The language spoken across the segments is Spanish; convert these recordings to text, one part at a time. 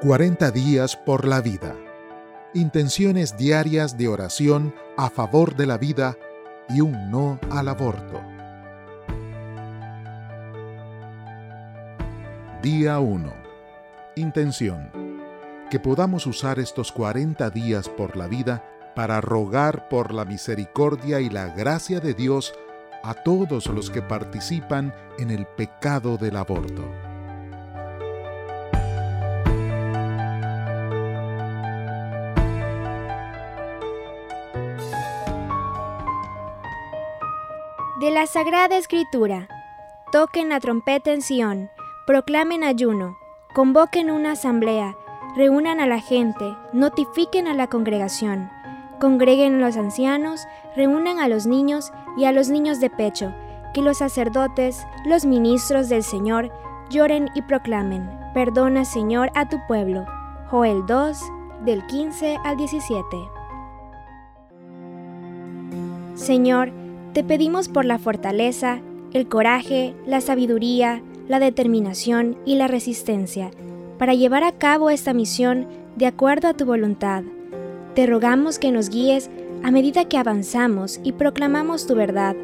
40 días por la vida. Intenciones diarias de oración a favor de la vida y un no al aborto. Día 1. Intención. Que podamos usar estos 40 días por la vida para rogar por la misericordia y la gracia de Dios a todos los que participan en el pecado del aborto. De la Sagrada Escritura. Toquen la trompeta en Sión, proclamen ayuno, convoquen una asamblea, reúnan a la gente, notifiquen a la congregación, congreguen a los ancianos, reúnan a los niños y a los niños de pecho, que los sacerdotes, los ministros del Señor, lloren y proclamen, perdona Señor a tu pueblo. Joel 2, del 15 al 17. Señor, te pedimos por la fortaleza, el coraje, la sabiduría, la determinación y la resistencia para llevar a cabo esta misión de acuerdo a tu voluntad. Te rogamos que nos guíes a medida que avanzamos y proclamamos tu verdad,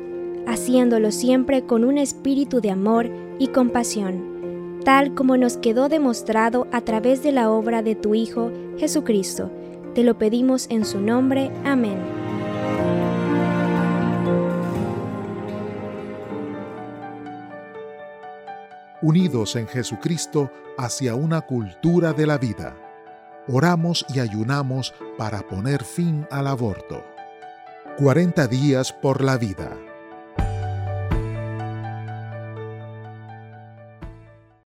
haciéndolo siempre con un espíritu de amor y compasión, tal como nos quedó demostrado a través de la obra de tu Hijo Jesucristo. Te lo pedimos en su nombre. Amén. Unidos en Jesucristo hacia una cultura de la vida. Oramos y ayunamos para poner fin al aborto. 40 días por la vida.